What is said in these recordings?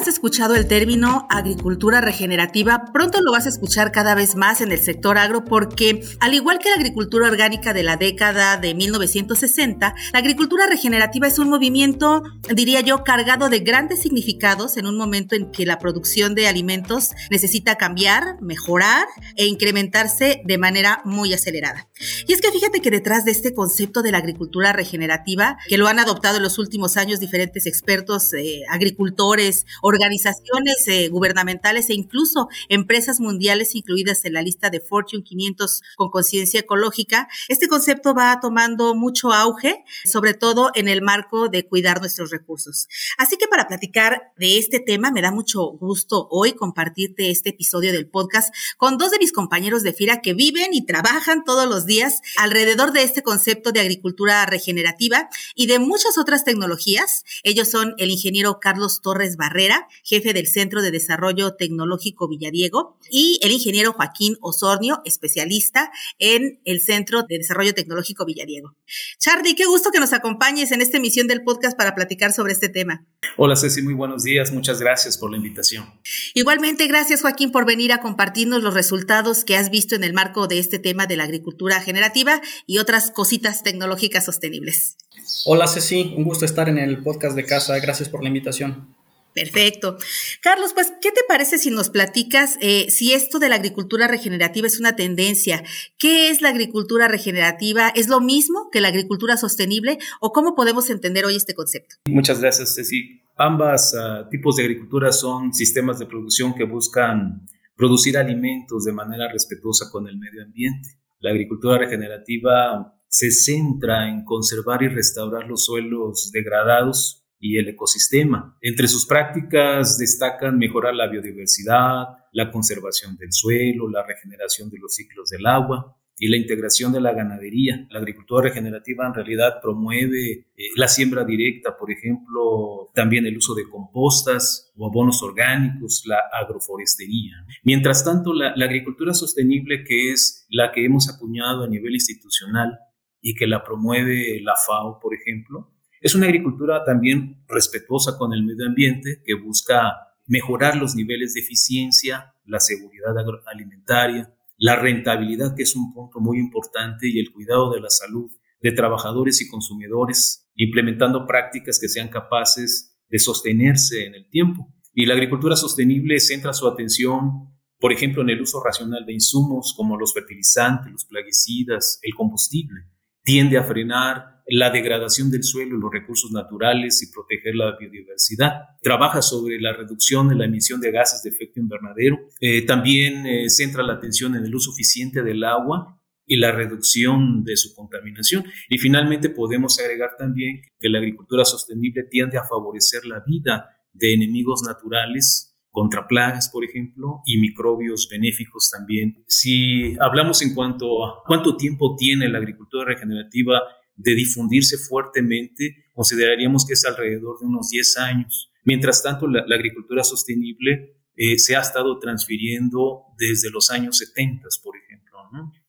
has escuchado el término agricultura regenerativa, pronto lo vas a escuchar cada vez más en el sector agro porque, al igual que la agricultura orgánica de la década de 1960, la agricultura regenerativa es un movimiento, diría yo, cargado de grandes significados en un momento en que la producción de alimentos necesita cambiar, mejorar e incrementarse de manera muy acelerada. Y es que fíjate que detrás de este concepto de la agricultura regenerativa, que lo han adoptado en los últimos años diferentes expertos, eh, agricultores, organizaciones eh, gubernamentales e incluso empresas mundiales incluidas en la lista de Fortune 500 con conciencia ecológica, este concepto va tomando mucho auge, sobre todo en el marco de cuidar nuestros recursos. Así que para platicar de este tema, me da mucho gusto hoy compartirte este episodio del podcast con dos de mis compañeros de FIRA que viven y trabajan todos los días alrededor de este concepto de agricultura regenerativa y de muchas otras tecnologías. Ellos son el ingeniero Carlos Torres Barrera, jefe del Centro de Desarrollo Tecnológico Villadiego, y el ingeniero Joaquín Osornio, especialista en el Centro de Desarrollo Tecnológico Villadiego. Charlie, qué gusto que nos acompañes en esta emisión del podcast para platicar sobre este tema. Hola Ceci, muy buenos días, muchas gracias por la invitación. Igualmente, gracias Joaquín por venir a compartirnos los resultados que has visto en el marco de este tema de la agricultura generativa y otras cositas tecnológicas sostenibles. Hola Ceci, un gusto estar en el podcast de casa, gracias por la invitación. Perfecto. Carlos, pues, ¿qué te parece si nos platicas eh, si esto de la agricultura regenerativa es una tendencia? ¿Qué es la agricultura regenerativa? ¿Es lo mismo que la agricultura sostenible? ¿O cómo podemos entender hoy este concepto? Muchas gracias, Ceci. Ambas ah, tipos de agricultura son sistemas de producción que buscan producir alimentos de manera respetuosa con el medio ambiente. La agricultura regenerativa se centra en conservar y restaurar los suelos degradados y el ecosistema. Entre sus prácticas destacan mejorar la biodiversidad, la conservación del suelo, la regeneración de los ciclos del agua y la integración de la ganadería. La agricultura regenerativa en realidad promueve eh, la siembra directa, por ejemplo, también el uso de compostas o abonos orgánicos, la agroforestería. Mientras tanto, la, la agricultura sostenible, que es la que hemos acuñado a nivel institucional y que la promueve la FAO, por ejemplo, es una agricultura también respetuosa con el medio ambiente que busca mejorar los niveles de eficiencia, la seguridad alimentaria, la rentabilidad, que es un punto muy importante, y el cuidado de la salud de trabajadores y consumidores, implementando prácticas que sean capaces de sostenerse en el tiempo. Y la agricultura sostenible centra su atención, por ejemplo, en el uso racional de insumos como los fertilizantes, los plaguicidas, el combustible. Tiende a frenar la degradación del suelo los recursos naturales y proteger la biodiversidad. Trabaja sobre la reducción de la emisión de gases de efecto invernadero. Eh, también eh, centra la atención en el uso eficiente del agua y la reducción de su contaminación. Y finalmente podemos agregar también que la agricultura sostenible tiende a favorecer la vida de enemigos naturales contra plagas, por ejemplo, y microbios benéficos también. Si hablamos en cuanto a cuánto tiempo tiene la agricultura regenerativa de difundirse fuertemente, consideraríamos que es alrededor de unos 10 años. Mientras tanto, la, agricultura sostenible eh, se ha estado transfiriendo desde los años 70, por ejemplo.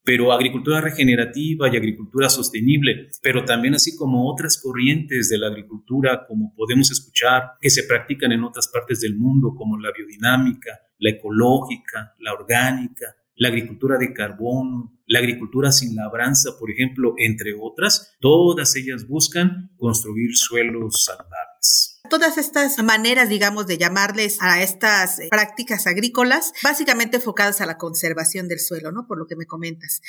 Pero agricultura regenerativa y agricultura sostenible, pero también así como otras corrientes de la agricultura, como podemos escuchar, que se practican en otras partes del mundo, como la biodinámica, la ecológica, la orgánica, la agricultura de carbono, la agricultura sin labranza, por ejemplo, entre otras, todas ellas buscan construir suelos saludables todas estas maneras, digamos, de llamarles a estas eh, prácticas agrícolas, básicamente enfocadas a la conservación del suelo, ¿no? Por lo que me comentas.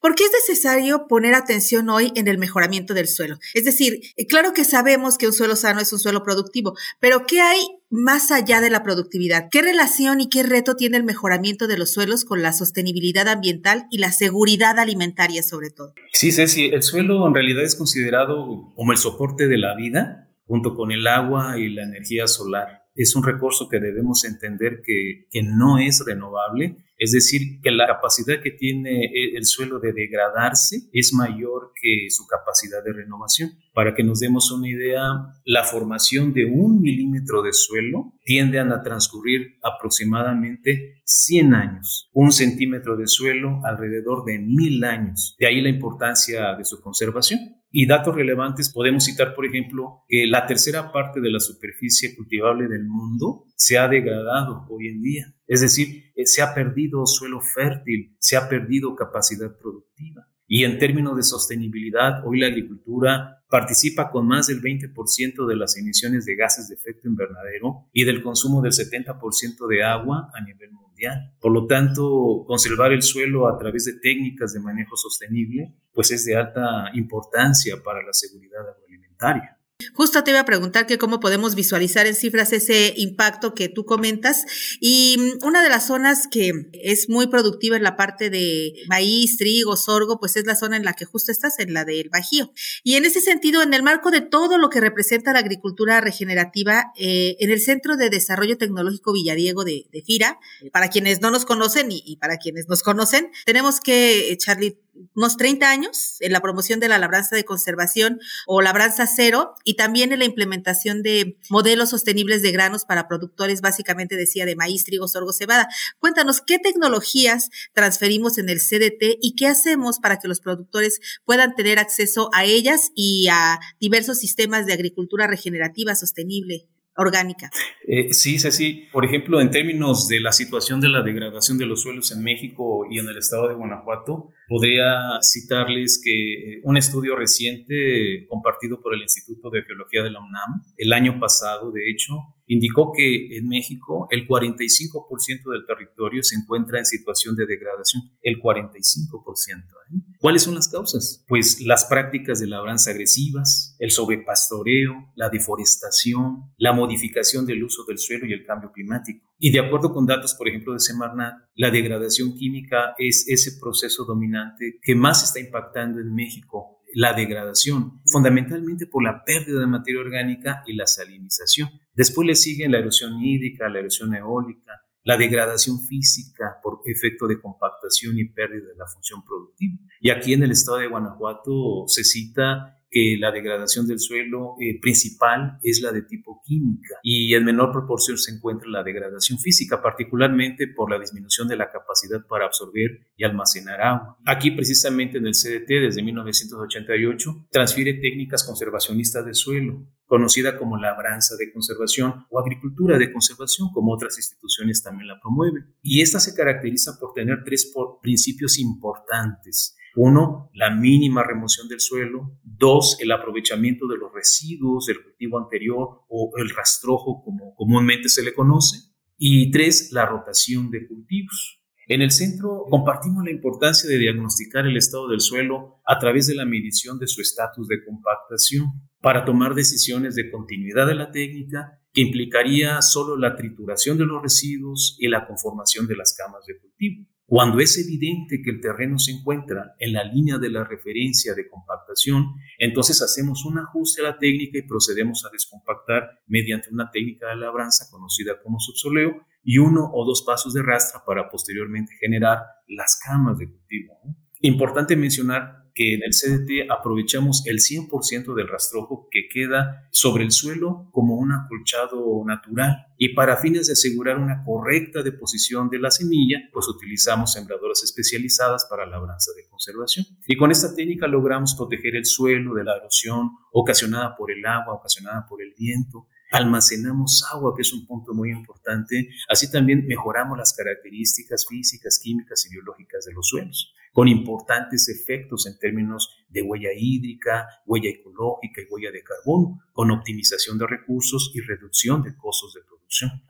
¿Por qué es necesario poner atención hoy en el mejoramiento del suelo? Es decir, eh, claro que sabemos que un suelo sano es un suelo productivo, pero ¿qué hay más allá de la productividad? ¿Qué relación y qué reto tiene el mejoramiento de los suelos con la sostenibilidad ambiental y la seguridad alimentaria sobre todo? Sí, Ceci, el suelo en realidad es considerado como el soporte de la vida junto con el agua y la energía solar. Es un recurso que debemos entender que, que no es renovable. Es decir, que la capacidad que tiene e, el suelo de degradarse es mayor que su capacidad de renovación. Para que nos demos una idea, la formación de un milímetro de suelo tiende a transcurrir aproximadamente 100 años. Un centímetro de suelo alrededor de mil años. De ahí la importancia de su conservación. Y datos relevantes podemos citar, por ejemplo, que la tercera parte de la superficie cultivable del mundo se ha degradado hoy en día. Es decir, eh, se ha perdido suelo fértil, se ha perdido capacidad productiva. Y en términos de sostenibilidad, hoy la agricultura participa con más del 20% de las emisiones de gases de efecto invernadero y del consumo del 70% de agua a nivel mundial. Por lo tanto, conservar el suelo a través de técnicas de manejo sostenible pues es de alta importancia para la seguridad agroalimentaria. Justo te iba a preguntar que cómo podemos visualizar en cifras ese impacto que tú comentas. Y mm, una de las zonas que es muy productiva en la parte de maíz, trigo, sorgo, pues es la zona en la que justo estás, en la del Bajío. Y en ese sentido, en el marco de todo lo que representa la agricultura regenerativa, eh, en el Centro de Desarrollo Tecnológico Villadiego de, FIRA, para quienes no nos conocen y, y, para quienes nos conocen, tenemos que, Charlie, unos 30 años en la promoción de la labranza de conservación o labranza cero y también en la implementación de modelos sostenibles de granos para productores, básicamente decía de maíz, trigo, sorgo, cebada. Cuéntanos qué tecnologías transferimos en el CDT y qué hacemos para que los productores puedan tener acceso a ellas y a diversos sistemas de agricultura regenerativa sostenible orgánica. Eh, sí, sí. Por ejemplo, en términos de la situación de la degradación de los suelos en México y en el estado de Guanajuato, podría citarles que eh, un estudio reciente compartido por el Instituto de Geología de la UNAM, el año pasado, de hecho, indicó que en México el 45% del territorio se encuentra en situación de degradación, el 45%. ¿eh? ¿Cuáles son las causas? Pues las prácticas de labranza agresivas, el sobrepastoreo, la deforestación, la modificación del uso del suelo y el cambio climático. Y de acuerdo con datos, por ejemplo, de Semarnat, la degradación química es ese proceso dominante que más está impactando en México la degradación, fundamentalmente por la pérdida de materia orgánica y la salinización. Después le siguen la erosión hídrica, la erosión eólica, la degradación física por efecto de compactación y pérdida de la función productiva. Y aquí en el estado de Guanajuato se cita que la degradación del suelo eh, principal es la de tipo química y en menor proporción se encuentra la degradación física, particularmente por la disminución de la capacidad para absorber y almacenar agua. Aquí precisamente en el CDT desde 1988 transfiere técnicas conservacionistas del suelo, conocida como labranza de conservación o agricultura de conservación, como otras instituciones también la promueven. Y esta se caracteriza por tener tres principios importantes uno, la mínima remoción del suelo. Dos, el aprovechamiento de los residuos del cultivo anterior o el rastrojo, como comúnmente se le conoce. Y tres, la rotación de cultivos. En el centro compartimos la importancia de diagnosticar el estado del suelo a través de la medición de su estatus de compactación para tomar decisiones de continuidad de la técnica que implicaría solo la trituración de los residuos y la conformación de las camas de cultivo. Cuando es evidente que el terreno se encuentra en la línea de la referencia de compactación, entonces hacemos un ajuste a la técnica y procedemos a descompactar mediante una técnica de labranza conocida como subsoleo y uno o dos pasos de rastra para posteriormente generar las camas de cultivo. Importante mencionar en el CDT aprovechamos el 100% del rastrojo que queda sobre el suelo como un acolchado natural. Y para fines de asegurar una correcta deposición de la semilla, pues utilizamos sembradoras especializadas para labranza de conservación. Y con esta técnica logramos proteger el suelo de la erosión ocasionada por el agua, ocasionada por el viento, almacenamos agua, que es un punto muy importante. Así también mejoramos las características físicas, químicas y biológicas de los suelos, con importantes efectos en términos de huella hídrica, huella ecológica y huella de carbono, con optimización de recursos y reducción de costos de producción.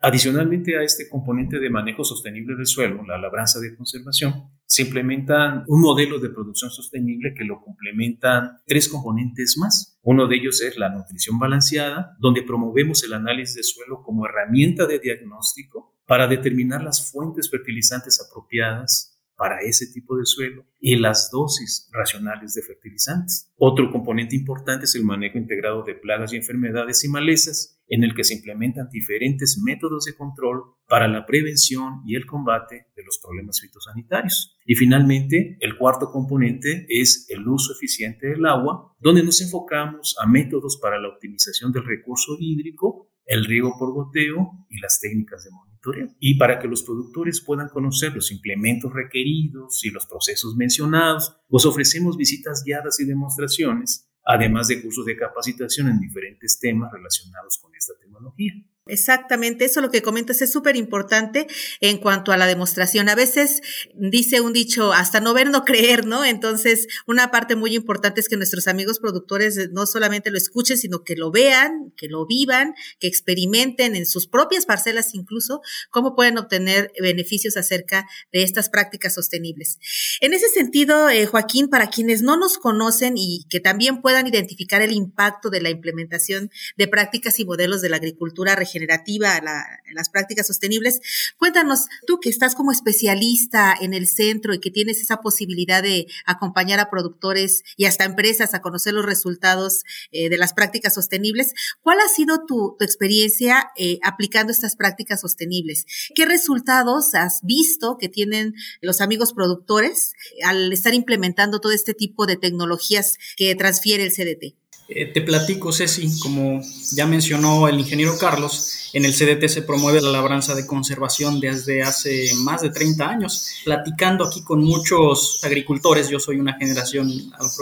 Adicionalmente a este componente de manejo sostenible del suelo, la labranza de conservación, se implementan un modelo de producción sostenible que lo complementan tres componentes más. Uno de ellos es la nutrición balanceada, donde promovemos el análisis de suelo como herramienta de diagnóstico para determinar las fuentes fertilizantes apropiadas para ese tipo de suelo y las dosis racionales de fertilizantes. Otro componente importante es el manejo integrado de plagas y enfermedades y malezas, en el que se implementan diferentes métodos de control para la prevención y el combate de los problemas fitosanitarios. Y finalmente, el cuarto componente es el uso eficiente del agua, donde nos enfocamos a métodos para la optimización del recurso hídrico, el riego por goteo y las técnicas de monitoreo. Y para que los productores puedan conocer los implementos requeridos y los procesos mencionados, pues ofrecemos visitas guiadas y demostraciones además de cursos de capacitación en diferentes temas relacionados con esta tecnología. Exactamente, eso lo que comentas es súper importante en cuanto a la demostración. A veces dice un dicho, hasta no ver, no creer, ¿no? Entonces, una parte muy importante es que nuestros amigos productores no solamente lo escuchen, sino que lo vean, que lo vivan, que experimenten en sus propias parcelas incluso cómo pueden obtener beneficios acerca de estas prácticas sostenibles. En ese sentido, eh, Joaquín, para quienes no nos conocen y que también puedan identificar el impacto de la implementación de prácticas y modelos de la agricultura regenerativa, la, las prácticas sostenibles. Cuéntanos, tú que estás como especialista en el centro y que tienes esa posibilidad de acompañar a productores y hasta empresas a conocer los resultados eh, de las prácticas sostenibles, ¿cuál ha sido tu, experiencia eh, aplicando estas prácticas sostenibles? ¿Qué resultados has visto que tienen los amigos productores al estar implementando todo este tipo de tecnologías que transfiere el CDT? Eh, te platico, Ceci, como ya mencionó el ingeniero Carlos, en el CDT se promueve la labranza de conservación desde hace más de 30 años. Platicando aquí con muchos agricultores, yo soy una generación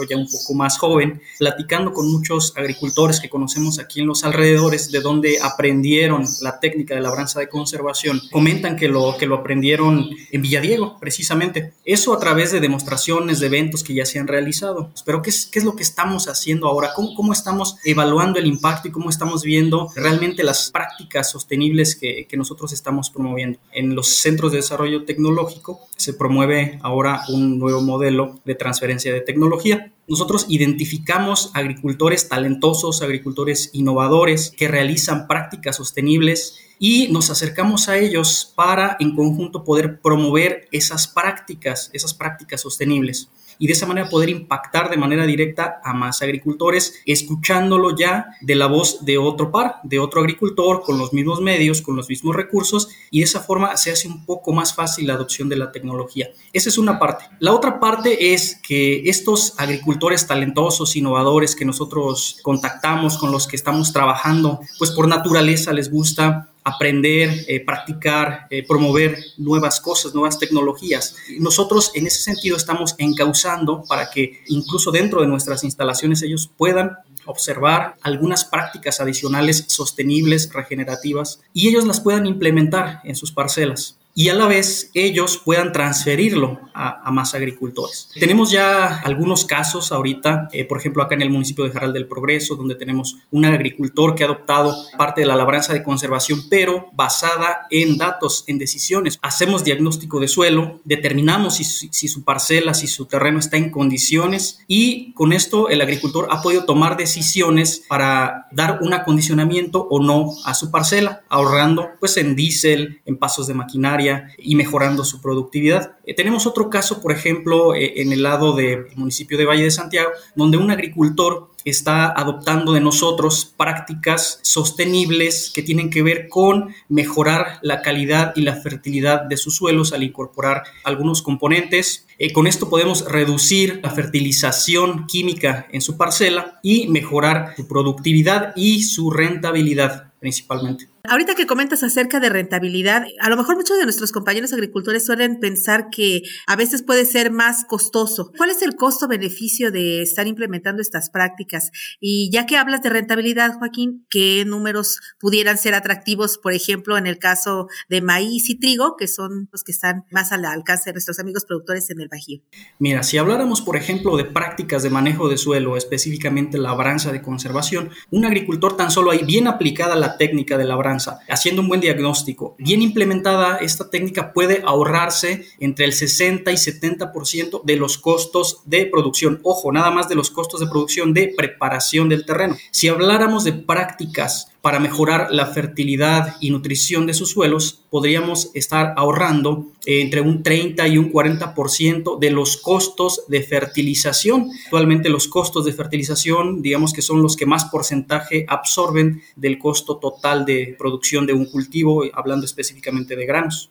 ya un poco más joven, platicando con muchos agricultores que conocemos aquí en los alrededores, de donde aprendieron la técnica de labranza de conservación, comentan que lo, que lo aprendieron en Villadiego, precisamente. Eso a través de demostraciones, de eventos que ya se han realizado. Pero ¿qué es, qué es lo que estamos haciendo ahora? ¿Cómo, ¿Cómo estamos evaluando el impacto y cómo estamos viendo realmente las prácticas sostenibles que, que nosotros estamos promoviendo. En los centros de desarrollo tecnológico se promueve ahora un nuevo modelo de transferencia de tecnología. Nosotros identificamos agricultores talentosos, agricultores innovadores que realizan prácticas sostenibles y nos acercamos a ellos para en conjunto poder promover esas prácticas, esas prácticas sostenibles y de esa manera poder impactar de manera directa a más agricultores, escuchándolo ya de la voz de otro par, de otro agricultor, con los mismos medios, con los mismos recursos, y de esa forma se hace un poco más fácil la adopción de la tecnología. Esa es una parte. La otra parte es que estos agricultores talentosos, innovadores que nosotros contactamos, con los que estamos trabajando, pues por naturaleza les gusta aprender, eh, practicar, eh, promover nuevas cosas, nuevas tecnologías. Nosotros en ese sentido estamos encauzando para que incluso dentro de nuestras instalaciones ellos puedan observar algunas prácticas adicionales sostenibles, regenerativas, y ellos las puedan implementar en sus parcelas y a la vez ellos puedan transferirlo a, más agricultores. Tenemos ya algunos casos ahorita, eh, por ejemplo acá en el municipio de Jaral del Progreso, donde tenemos un agricultor que ha adoptado parte de la labranza de conservación, pero basada en datos, en decisiones. Hacemos diagnóstico de suelo, determinamos si, su parcela, si su terreno está en condiciones y con esto el agricultor ha podido tomar decisiones para dar un acondicionamiento o no a su parcela, ahorrando pues en diésel, en pasos de maquinaria, y mejorando su productividad. Eh, tenemos otro caso, por ejemplo, eh, en el lado del municipio de Valle de Santiago, donde un agricultor está adoptando de nosotros prácticas sostenibles que tienen que ver con mejorar la calidad y la fertilidad de sus suelos al incorporar algunos componentes. Eh, con esto podemos reducir la fertilización química en su parcela y mejorar su productividad y su rentabilidad principalmente. Ahorita que comentas acerca de rentabilidad, a lo mejor muchos de nuestros compañeros agricultores suelen pensar que a veces puede ser más costoso. ¿Cuál es el costo-beneficio de estar implementando estas prácticas? Y ya que hablas de rentabilidad, Joaquín, ¿qué números pudieran ser atractivos, por ejemplo, en el caso de maíz y trigo, que son los que están más al alcance de nuestros amigos productores en el Bajío? Mira, si habláramos, por ejemplo, de prácticas de manejo de suelo, específicamente labranza de conservación, un agricultor tan solo hay bien aplicada la técnica de labranza haciendo un buen diagnóstico, bien implementada, esta técnica puede ahorrarse entre el 60 y 70% de los costos de producción. Ojo, nada más de los costos de producción de preparación del terreno. Si habláramos de prácticas para mejorar la fertilidad y nutrición de sus suelos, podríamos estar ahorrando entre un 30 y un 40% de los costos de fertilización. Actualmente los costos de fertilización, digamos que son los que más porcentaje absorben del costo total de producción de un cultivo, hablando específicamente de granos.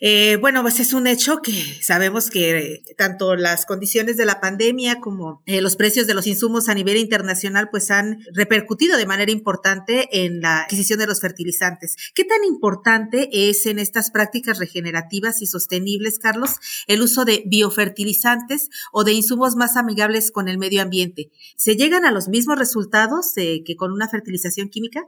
Eh, bueno, pues es un hecho que sabemos que tanto las condiciones de la pandemia como eh, los precios de los insumos a nivel internacional pues han repercutido de manera importante en la adquisición de los fertilizantes. ¿Qué tan importante es en estas prácticas regenerativas y sostenibles, Carlos, el uso de biofertilizantes o de insumos más amigables con el medio ambiente? ¿Se llegan a los mismos resultados eh, que con una fertilización química?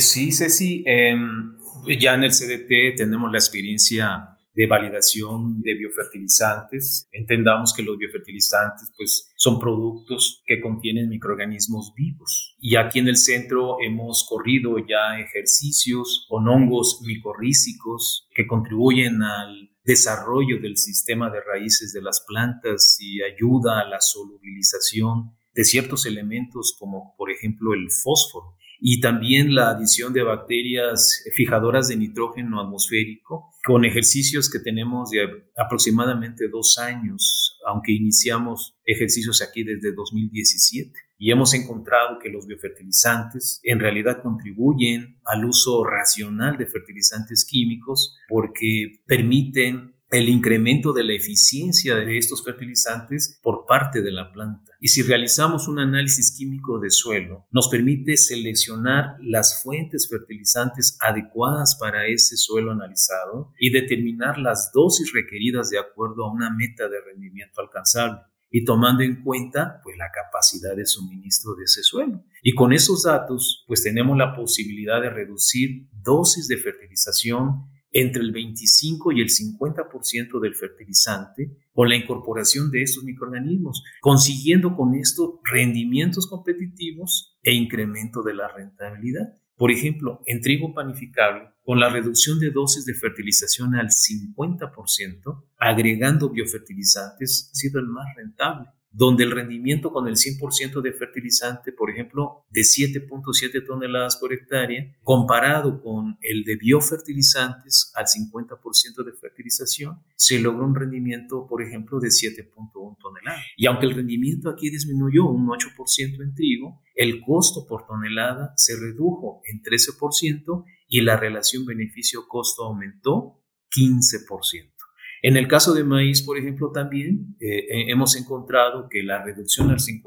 sí, Ceci. Em, ya en el CDT tenemos la experiencia de validación de biofertilizantes. Entendamos que los biofertilizantes pues, son productos que contienen microorganismos vivos. Y aquí en el centro hemos corrido ya ejercicios con hongos micorrícicos que contribuyen al desarrollo del sistema de raíces de las plantas y ayuda a la solubilización de ciertos elementos como por ejemplo el fósforo y también la adición de bacterias fijadoras de nitrógeno atmosférico con ejercicios que tenemos de aproximadamente dos años, aunque iniciamos ejercicios aquí desde 2017. Y hemos encontrado que los biofertilizantes en realidad contribuyen al uso racional de fertilizantes químicos porque permiten el incremento de la eficiencia de estos fertilizantes por parte de la planta. Y si realizamos un análisis químico de suelo, nos permite seleccionar las fuentes fertilizantes adecuadas para ese suelo analizado y determinar las dosis requeridas de acuerdo a una meta de rendimiento alcanzable y tomando en cuenta pues la capacidad de suministro de ese suelo. Y con esos datos pues tenemos la posibilidad de reducir dosis de fertilización entre el 25 y el 50% del fertilizante con la incorporación de estos microorganismos, consiguiendo con esto rendimientos competitivos e incremento de la rentabilidad. Por ejemplo, en trigo panificable, con la reducción de dosis de fertilización al 50%, agregando biofertilizantes, ha sido el más rentable donde el rendimiento con el 100% de fertilizante, por ejemplo, de 7.7 toneladas por hectárea, comparado con el de biofertilizantes al 50% de fertilización, se logró un rendimiento, por ejemplo, de 7.1 toneladas. Y aunque el rendimiento aquí disminuyó un 8% en trigo, el costo por tonelada se redujo en 13% y la relación beneficio-costo aumentó 15%. En el caso de maíz, por ejemplo, también eh, hemos encontrado que la reducción al 50%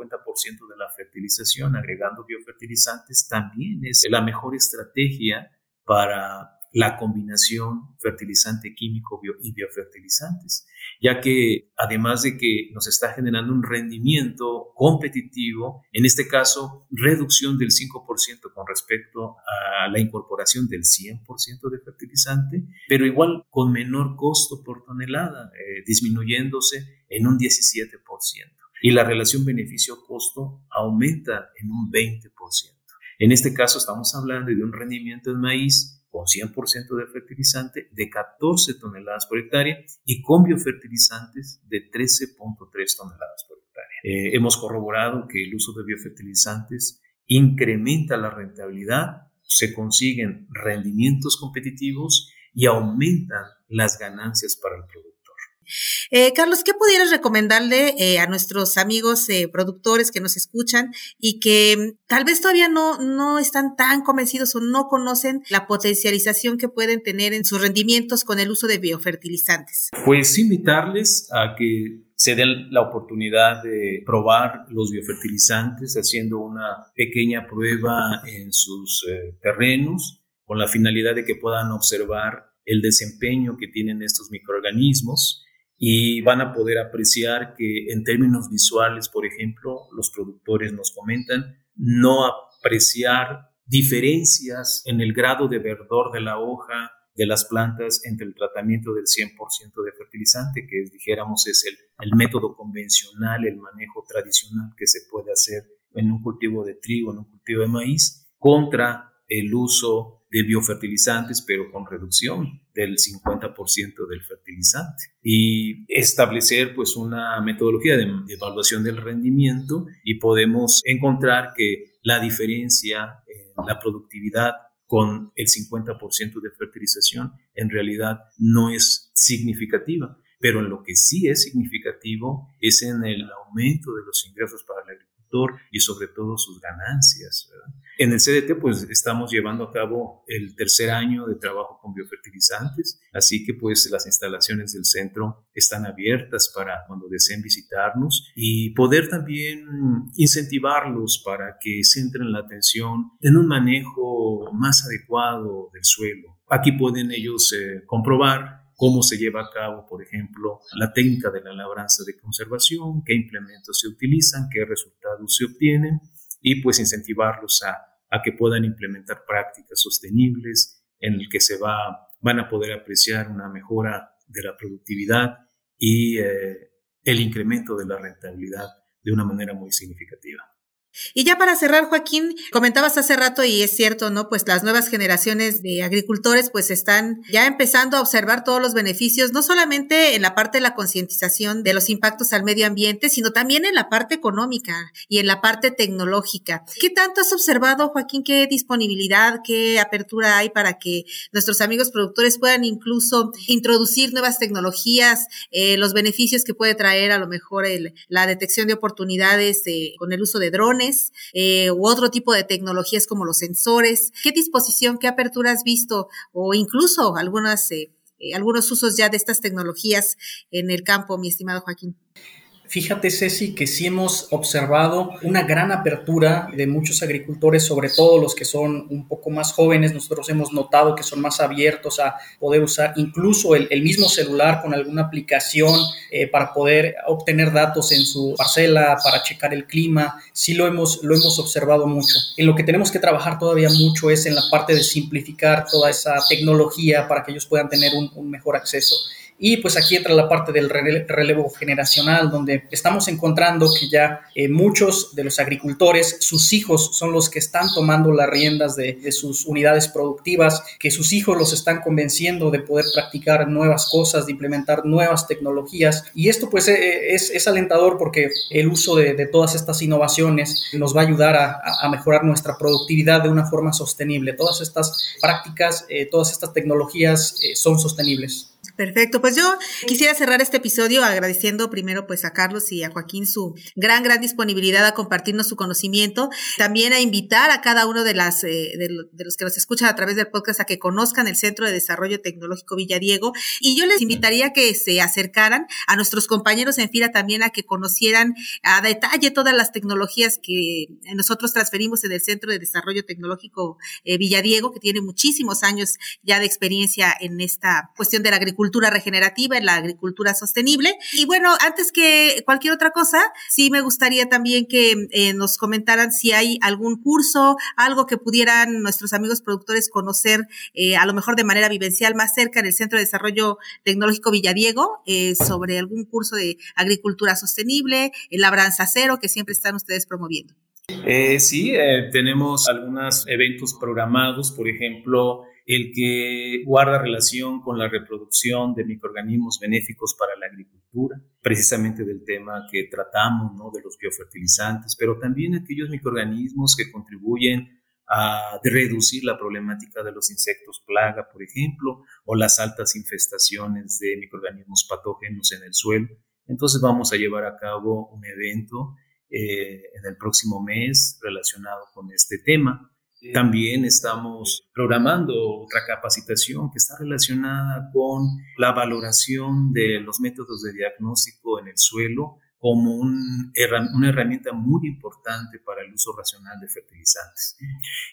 de la fertilización agregando biofertilizantes también es la mejor estrategia para la combinación fertilizante químico y biofertilizantes, ya que además de que nos está generando un rendimiento competitivo, en este caso reducción del 5% con respecto a la incorporación del 100% de fertilizante, pero igual con menor costo por tonelada, eh, disminuyéndose en un 17%. Y la relación beneficio-costo aumenta en un 20%. En este caso estamos hablando de un rendimiento de maíz con 100% de fertilizante de 14 toneladas por hectárea y con biofertilizantes de 13.3 toneladas por hectárea. Eh, hemos corroborado que el uso de biofertilizantes incrementa la rentabilidad, se consiguen rendimientos competitivos y aumentan las ganancias para el productor. Eh, Carlos, ¿qué pudieras recomendarle eh, a nuestros amigos eh, productores que nos escuchan y que mm, tal vez todavía no, no están tan convencidos o no conocen la potencialización que pueden tener en sus rendimientos con el uso de biofertilizantes? Pues invitarles a que se den la oportunidad de probar los biofertilizantes haciendo una pequeña prueba en sus terrenos con la finalidad de que puedan observar el desempeño que tienen estos microorganismos y van a poder apreciar que en términos visuales, por ejemplo, los productores nos comentan no apreciar diferencias en el grado de verdor de la hoja de las plantas entre el tratamiento del 100% de fertilizante, que dijéramos es el, el método convencional, el manejo tradicional que se puede hacer en un cultivo de trigo, en un cultivo de maíz, contra el uso de biofertilizantes, pero con reducción del 50% del fertilizante. Y establecer pues una metodología de, evaluación del rendimiento y podemos encontrar que la diferencia en la productividad con el 50% de fertilización en realidad no es significativa. Pero en lo que sí es significativo es en el aumento de los ingresos para el agricultor y sobre todo sus ganancias. En el CDT pues estamos llevando a cabo el tercer año de trabajo con biofertilizantes, así que pues las instalaciones del centro están abiertas para cuando deseen visitarnos y poder también incentivarlos para que centren la atención en un manejo más adecuado del suelo. Aquí pueden ellos eh, comprobar cómo se lleva a cabo, por ejemplo, la técnica de la labranza de conservación, qué implementos se utilizan, qué resultados se obtienen y pues incentivarlos a, que puedan implementar prácticas sostenibles en el que se va, van a poder apreciar una mejora de la productividad y eh, el incremento de la rentabilidad de una manera muy significativa. Y ya para cerrar, Joaquín, comentabas hace rato y es cierto, ¿no? Pues las nuevas generaciones de agricultores pues están ya empezando a observar todos los beneficios, no solamente en la parte de la concientización de los impactos al medio ambiente, sino también en la parte económica y en la parte tecnológica. ¿Qué tanto has observado, Joaquín? ¿Qué disponibilidad, qué apertura hay para que nuestros amigos productores puedan incluso introducir nuevas tecnologías, eh, los beneficios que puede traer a lo mejor el, la detección de oportunidades eh, con el uso de drones? Eh, u otro tipo de tecnologías como los sensores? ¿Qué disposición, qué apertura has visto o incluso algunas, eh, eh, algunos usos ya de estas tecnologías en el campo, mi estimado Joaquín? Fíjate, Ceci, que sí hemos observado una gran apertura de muchos agricultores, sobre todo los que son un poco más jóvenes. Nosotros hemos notado que son más abiertos a poder usar incluso el, mismo celular con alguna aplicación eh, para poder obtener datos en su parcela, para checar el clima. Sí lo hemos, lo hemos observado mucho. En lo que tenemos que trabajar todavía mucho es en la parte de simplificar toda esa tecnología para que ellos puedan tener un, un mejor acceso. Y pues aquí entra la parte del relevo generacional, donde estamos encontrando que ya eh, muchos de los agricultores, sus hijos son los que están tomando las riendas de, sus unidades productivas, que sus hijos los están convenciendo de poder practicar nuevas cosas, de implementar nuevas tecnologías. Y esto pues eh, es, alentador porque el uso de, todas estas innovaciones nos va a ayudar a, mejorar nuestra productividad de una forma sostenible. Todas estas prácticas, eh, todas estas tecnologías son sostenibles. Perfecto, pues yo quisiera cerrar este episodio agradeciendo primero pues a Carlos y a Joaquín su gran, gran disponibilidad a compartirnos su conocimiento, también a invitar a cada uno de, las, eh, de, los que nos escuchan a través del podcast a que conozcan el Centro de Desarrollo Tecnológico Villadiego y yo les invitaría a que se acercaran a nuestros compañeros en FIRA también a que conocieran a detalle todas las tecnologías que nosotros transferimos en el Centro de Desarrollo Tecnológico eh, Villadiego, que tiene muchísimos años ya de experiencia en esta cuestión de la agricultura agricultura regenerativa, en la agricultura sostenible. Y bueno, antes que cualquier otra cosa, sí me gustaría también que eh, nos comentaran si hay algún curso, algo que pudieran nuestros amigos productores conocer, eh, a lo mejor de manera vivencial más cerca en el Centro de Desarrollo Tecnológico Villadiego, eh, sobre algún curso de agricultura sostenible, el labranza cero, que siempre están ustedes promoviendo. sí, tenemos algunos eventos programados, por ejemplo, el que guarda relación con la reproducción de microorganismos benéficos para la agricultura, precisamente del tema que tratamos, ¿no? de los biofertilizantes, pero también aquellos microorganismos que contribuyen a reducir la problemática de los insectos plaga, por ejemplo, o las altas infestaciones de microorganismos patógenos en el suelo. Entonces vamos a llevar a cabo un evento eh, en el próximo mes relacionado con este tema. También estamos programando otra capacitación que está relacionada con la valoración de los métodos de diagnóstico en el suelo como una herramienta muy importante para el uso racional de fertilizantes.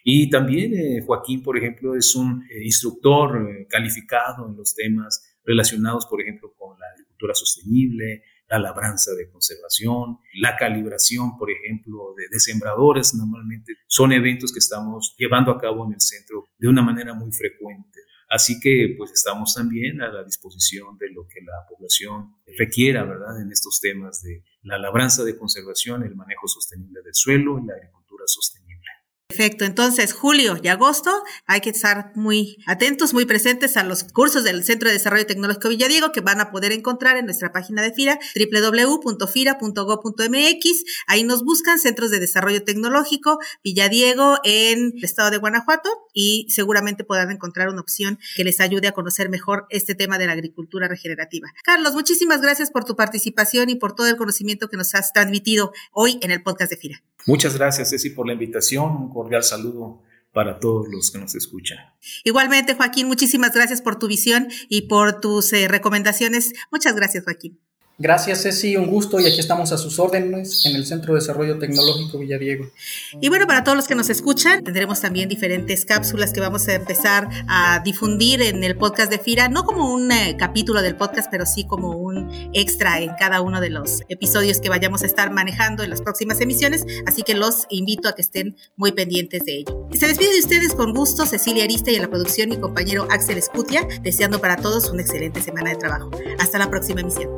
Y también eh, Joaquín, por ejemplo, es un eh, instructor eh, calificado en los temas relacionados, por ejemplo, con la agricultura sostenible, la labranza de conservación, la calibración, por ejemplo, de, de sembradores, normalmente son eventos que estamos llevando a cabo en el centro de una manera muy frecuente. Así que pues estamos también a la disposición de lo que la población requiera, ¿verdad? En estos temas de la labranza de conservación, el manejo sostenible del suelo y la agricultura sostenible. Perfecto, entonces julio y agosto hay que estar muy atentos, muy presentes a los cursos del Centro de Desarrollo Tecnológico Villadiego que van a poder encontrar en nuestra página de FIRA www.fira.gov.mx. Ahí nos buscan Centros de Desarrollo Tecnológico Villadiego en el estado de Guanajuato y seguramente podrán encontrar una opción que les ayude a conocer mejor este tema de la agricultura regenerativa. Carlos, muchísimas gracias por tu participación y por todo el conocimiento que nos has transmitido hoy en el podcast de FIRA. Muchas gracias, Ceci, por la invitación. Cordial saludo para todos los que nos escuchan. Igualmente, Joaquín, muchísimas gracias por tu visión y por tus eh, recomendaciones. Muchas gracias, Joaquín. Gracias, Ceci, un gusto y aquí estamos a sus órdenes en el Centro de Desarrollo Tecnológico Villadiego. Y bueno, para todos los que nos escuchan, tendremos también diferentes cápsulas que vamos a empezar a difundir en el podcast de FIRA, no como un eh, capítulo del podcast, pero sí como un extra en cada uno de los episodios que vayamos a estar manejando en las próximas emisiones, así que los invito a que estén muy pendientes de ello. Se despide de ustedes con gusto Cecilia Arista y en la producción mi compañero Axel Escutia, deseando para todos una excelente semana de trabajo. Hasta la próxima emisión.